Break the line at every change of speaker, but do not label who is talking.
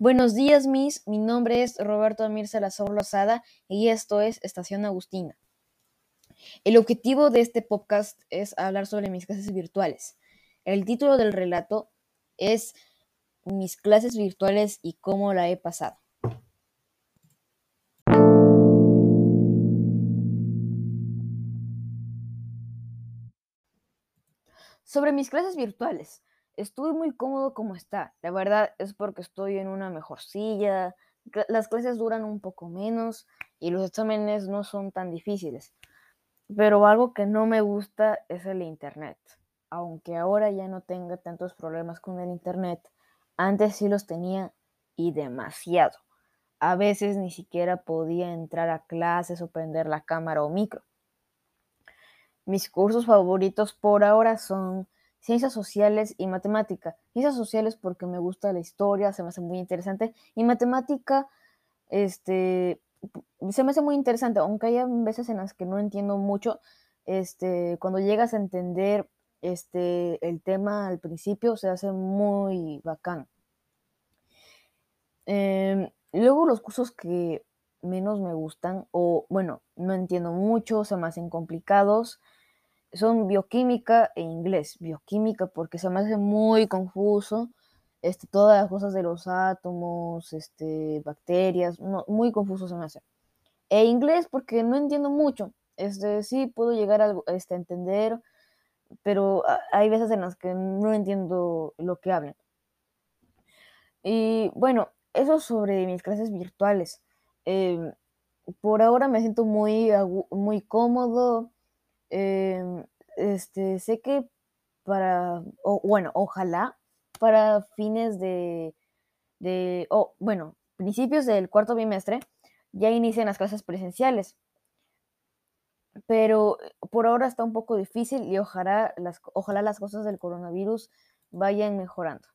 Buenos días, Miss. Mi nombre es Roberto Amir Salazar Lozada y esto es Estación Agustina. El objetivo de este podcast es hablar sobre mis clases virtuales. El título del relato es Mis clases virtuales y cómo la he pasado. Sobre mis clases virtuales. Estuve muy cómodo como está. La verdad es porque estoy en una mejor silla, las clases duran un poco menos y los exámenes no son tan difíciles. Pero algo que no me gusta es el internet. Aunque ahora ya no tenga tantos problemas con el internet, antes sí los tenía y demasiado. A veces ni siquiera podía entrar a clases o prender la cámara o micro. Mis cursos favoritos por ahora son ciencias sociales y matemática. Ciencias sociales porque me gusta la historia, se me hace muy interesante. Y matemática, este, se me hace muy interesante, aunque hay veces en las que no entiendo mucho. Este, cuando llegas a entender este, el tema al principio, se hace muy bacán. Em, luego los cursos que menos me gustan, o bueno, no entiendo mucho, se me hacen complicados, son bioquímica e inglés. Bioquímica porque se me hace muy confuso. Este, todas las cosas de los átomos, este, bacterias, muy confuso se me hace. E inglés porque no entiendo mucho. Este, sí puedo llegar a este, entender, pero hay veces en las que no entiendo lo que hablan. Y bueno, eso sobre mis clases virtuales. Em, por ahora me siento muy, muy cómodo. Em, este, sé que para, bueno, ojalá para fines de, de o bueno, principios del cuarto bimestre ya inician las clases presenciales. Pero por ahora está un poco difícil y ojalá las, ojalá las cosas del coronavirus vayan mejorando.